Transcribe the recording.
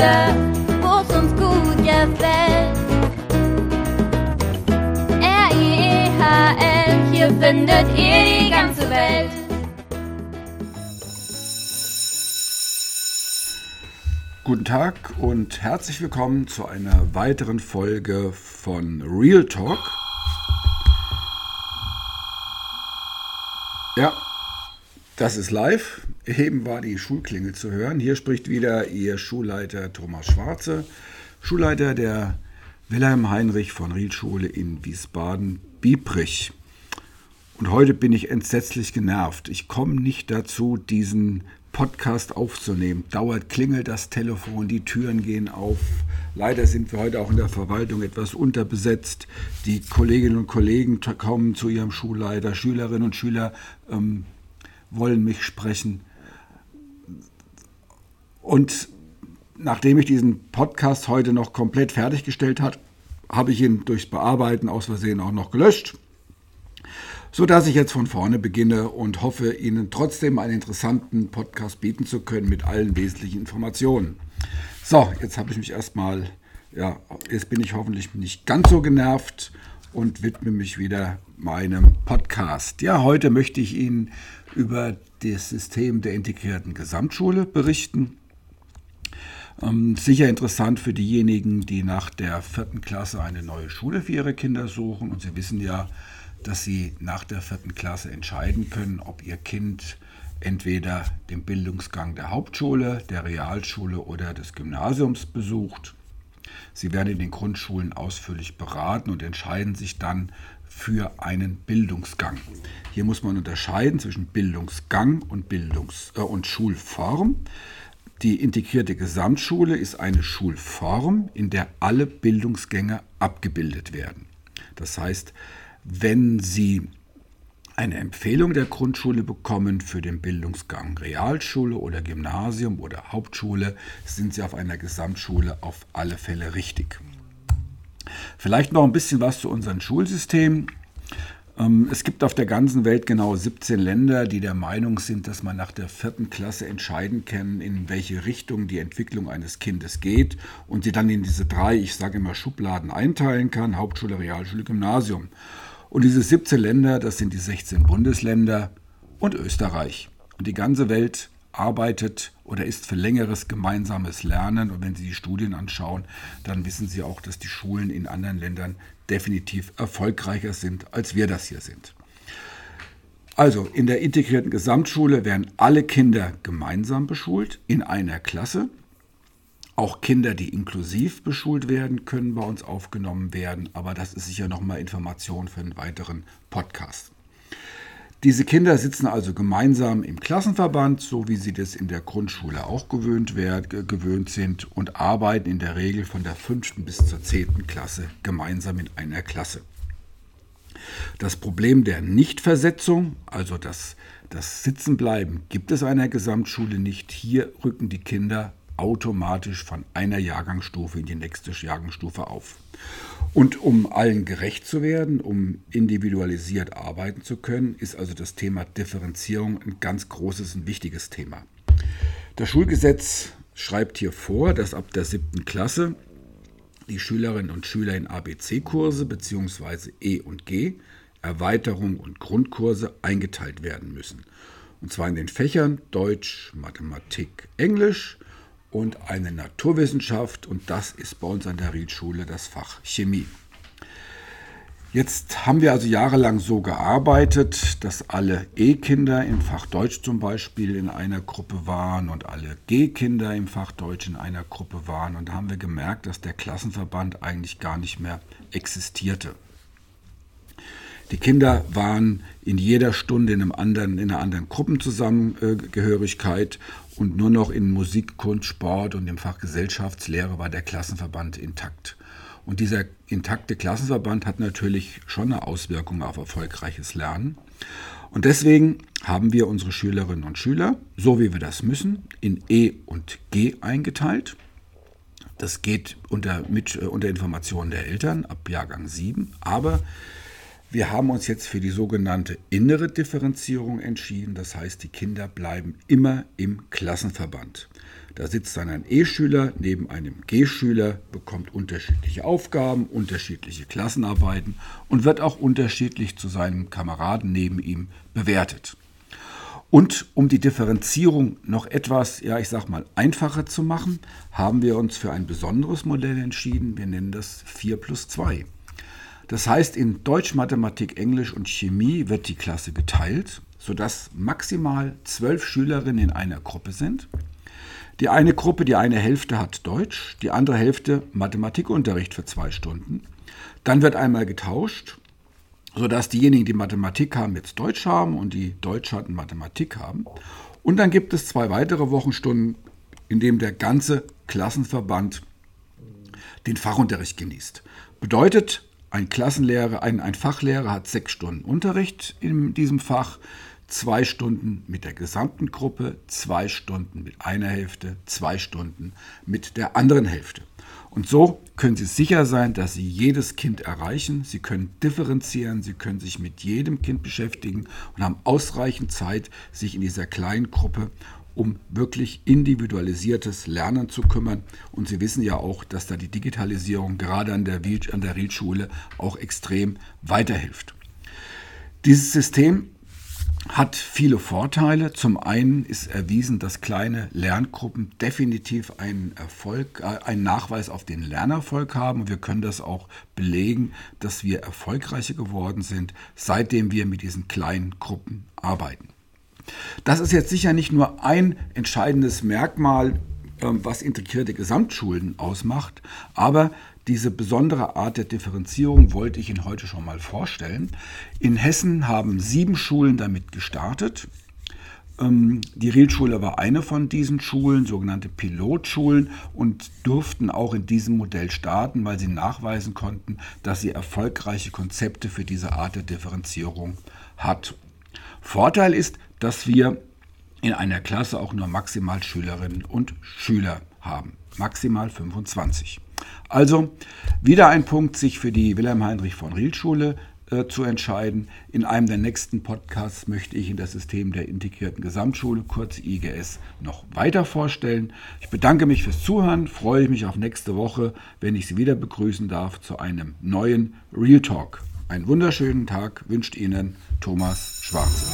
Schule, wo's uns gut gefällt. R-I-E-H-L, hier findet ihr die ganze Welt. Guten Tag und herzlich willkommen zu einer weiteren Folge von Real Talk. Ja, das ist live. Eben war die Schulklingel zu hören. Hier spricht wieder Ihr Schulleiter Thomas Schwarze, Schulleiter der Wilhelm Heinrich von Riel Schule in Wiesbaden-Biebrich. Und heute bin ich entsetzlich genervt. Ich komme nicht dazu, diesen Podcast aufzunehmen. Dauert klingelt das Telefon, die Türen gehen auf. Leider sind wir heute auch in der Verwaltung etwas unterbesetzt. Die Kolleginnen und Kollegen kommen zu ihrem Schulleiter. Schülerinnen und Schüler ähm, wollen mich sprechen. Und nachdem ich diesen Podcast heute noch komplett fertiggestellt habe, habe ich ihn durchs Bearbeiten aus Versehen auch noch gelöscht so dass ich jetzt von vorne beginne und hoffe, Ihnen trotzdem einen interessanten Podcast bieten zu können mit allen wesentlichen Informationen. So, jetzt habe ich mich erstmal, ja, jetzt bin ich hoffentlich nicht ganz so genervt und widme mich wieder meinem Podcast. Ja, heute möchte ich Ihnen über das System der integrierten Gesamtschule berichten. Ähm, sicher interessant für diejenigen, die nach der vierten Klasse eine neue Schule für ihre Kinder suchen. Und Sie wissen ja, dass Sie nach der vierten Klasse entscheiden können, ob Ihr Kind entweder den Bildungsgang der Hauptschule, der Realschule oder des Gymnasiums besucht. Sie werden in den Grundschulen ausführlich beraten und entscheiden sich dann für einen Bildungsgang. Hier muss man unterscheiden zwischen Bildungsgang und, Bildungs äh, und Schulform. Die integrierte Gesamtschule ist eine Schulform, in der alle Bildungsgänge abgebildet werden. Das heißt, wenn Sie eine Empfehlung der Grundschule bekommen für den Bildungsgang Realschule oder Gymnasium oder Hauptschule, sind Sie auf einer Gesamtschule auf alle Fälle richtig. Vielleicht noch ein bisschen was zu unserem Schulsystem. Ähm, es gibt auf der ganzen Welt genau 17 Länder, die der Meinung sind, dass man nach der vierten Klasse entscheiden kann, in welche Richtung die Entwicklung eines Kindes geht und sie dann in diese drei, ich sage immer Schubladen einteilen kann, Hauptschule, Realschule, Gymnasium. Und diese 17 Länder, das sind die 16 Bundesländer und Österreich. Und die ganze Welt arbeitet oder ist für längeres gemeinsames Lernen. Und wenn Sie die Studien anschauen, dann wissen Sie auch, dass die Schulen in anderen Ländern definitiv erfolgreicher sind, als wir das hier sind. Also in der integrierten Gesamtschule werden alle Kinder gemeinsam beschult in einer Klasse. Auch Kinder, die inklusiv beschult werden, können bei uns aufgenommen werden, aber das ist sicher nochmal Information für einen weiteren Podcast. Diese Kinder sitzen also gemeinsam im Klassenverband, so wie sie das in der Grundschule auch gewöhnt, werden, gewöhnt sind und arbeiten in der Regel von der fünften bis zur zehnten Klasse gemeinsam in einer Klasse. Das Problem der Nichtversetzung, also das, das Sitzenbleiben, gibt es einer Gesamtschule nicht. Hier rücken die Kinder automatisch von einer Jahrgangsstufe in die nächste Jahrgangsstufe auf. Und um allen gerecht zu werden, um individualisiert arbeiten zu können, ist also das Thema Differenzierung ein ganz großes und wichtiges Thema. Das Schulgesetz schreibt hier vor, dass ab der siebten Klasse die Schülerinnen und Schüler in ABC-Kurse bzw. E und G, Erweiterung und Grundkurse eingeteilt werden müssen. Und zwar in den Fächern Deutsch, Mathematik, Englisch und eine Naturwissenschaft und das ist bei uns an der Riedschule das Fach Chemie. Jetzt haben wir also jahrelang so gearbeitet, dass alle E-Kinder im Fach Deutsch zum Beispiel in einer Gruppe waren und alle G-Kinder im Fach Deutsch in einer Gruppe waren. Und da haben wir gemerkt, dass der Klassenverband eigentlich gar nicht mehr existierte. Die Kinder waren in jeder Stunde in, einem anderen, in einer anderen Gruppenzusammengehörigkeit und nur noch in Musik, Kunst, Sport und im Fach Gesellschaftslehre war der Klassenverband intakt. Und dieser intakte Klassenverband hat natürlich schon eine Auswirkung auf erfolgreiches Lernen. Und deswegen haben wir unsere Schülerinnen und Schüler, so wie wir das müssen, in E und G eingeteilt. Das geht unter, mit, äh, unter Informationen der Eltern ab Jahrgang 7, aber Wir haben uns jetzt für die sogenannte innere Differenzierung entschieden. Das heißt, die Kinder bleiben immer im Klassenverband. Da sitzt dann ein E-Schüler neben einem G-Schüler, bekommt unterschiedliche Aufgaben, unterschiedliche Klassenarbeiten und wird auch unterschiedlich zu seinen Kameraden neben ihm bewertet. Und um die Differenzierung noch etwas, ja, ich sag mal, einfacher zu machen, haben wir uns für ein besonderes Modell entschieden. Wir nennen das 4 plus 2. Das heißt, in Deutsch, Mathematik, Englisch und Chemie wird die Klasse geteilt, sodass maximal zwölf Schülerinnen in einer Gruppe sind. Die eine Gruppe, die eine Hälfte hat Deutsch, die andere Hälfte Mathematikunterricht für zwei Stunden. Dann wird einmal getauscht, sodass diejenigen, die Mathematik haben, jetzt Deutsch haben und die Deutsch hatten Mathematik haben. Und dann gibt es zwei weitere Wochenstunden, in denen der ganze Klassenverband den Fachunterricht genießt. Bedeutet, ein Klassenlehrer, ein, ein Fachlehrer hat sechs Stunden Unterricht in diesem Fach, zwei Stunden mit der gesamten Gruppe, zwei Stunden mit einer Hälfte, zwei Stunden mit der anderen Hälfte. Und so können Sie sicher sein, dass Sie jedes Kind erreichen. Sie können differenzieren, Sie können sich mit jedem Kind beschäftigen und haben ausreichend Zeit, sich in dieser kleinen Gruppe um wirklich individualisiertes Lernen zu kümmern. Und Sie wissen ja auch, dass da die Digitalisierung gerade an der, Riedschule auch extrem weiterhilft. Dieses System hat viele Vorteile. Zum einen ist erwiesen, dass kleine Lerngruppen definitiv einen Erfolg, äh, einen Nachweis auf den Lernerfolg haben. wir können das auch belegen, dass wir erfolgreicher geworden sind, seitdem wir mit diesen kleinen Gruppen arbeiten. Das ist jetzt sicher nicht nur ein entscheidendes Merkmal, ähm, was integrierte Gesamtschulen ausmacht, aber diese besondere Art der Differenzierung wollte ich Ihnen heute schon mal vorstellen. In Hessen haben sieben Schulen damit gestartet. Ähm, die Rielschule war eine von diesen Schulen, sogenannte Pilotschulen, und durften auch in diesem Modell starten, weil sie nachweisen konnten, dass sie erfolgreiche Konzepte für diese Art der Differenzierung hat. Vorteil ist, dass wir in einer Klasse auch nur maximal Schülerinnen und Schüler haben. Maximal 25. Also wieder ein Punkt, sich für die Wilhelm Heinrich von Riel Schule äh, zu entscheiden. In einem der nächsten Podcasts möchte ich in das System der integrierten Gesamtschule, kurz IGS, noch weiter vorstellen. Ich bedanke mich fürs Zuhören, freue mich auf nächste Woche, wenn ich Sie wieder begrüßen darf zu einem neuen Real Talk. Einen wunderschönen Tag wünscht Ihnen Thomas Schwarze.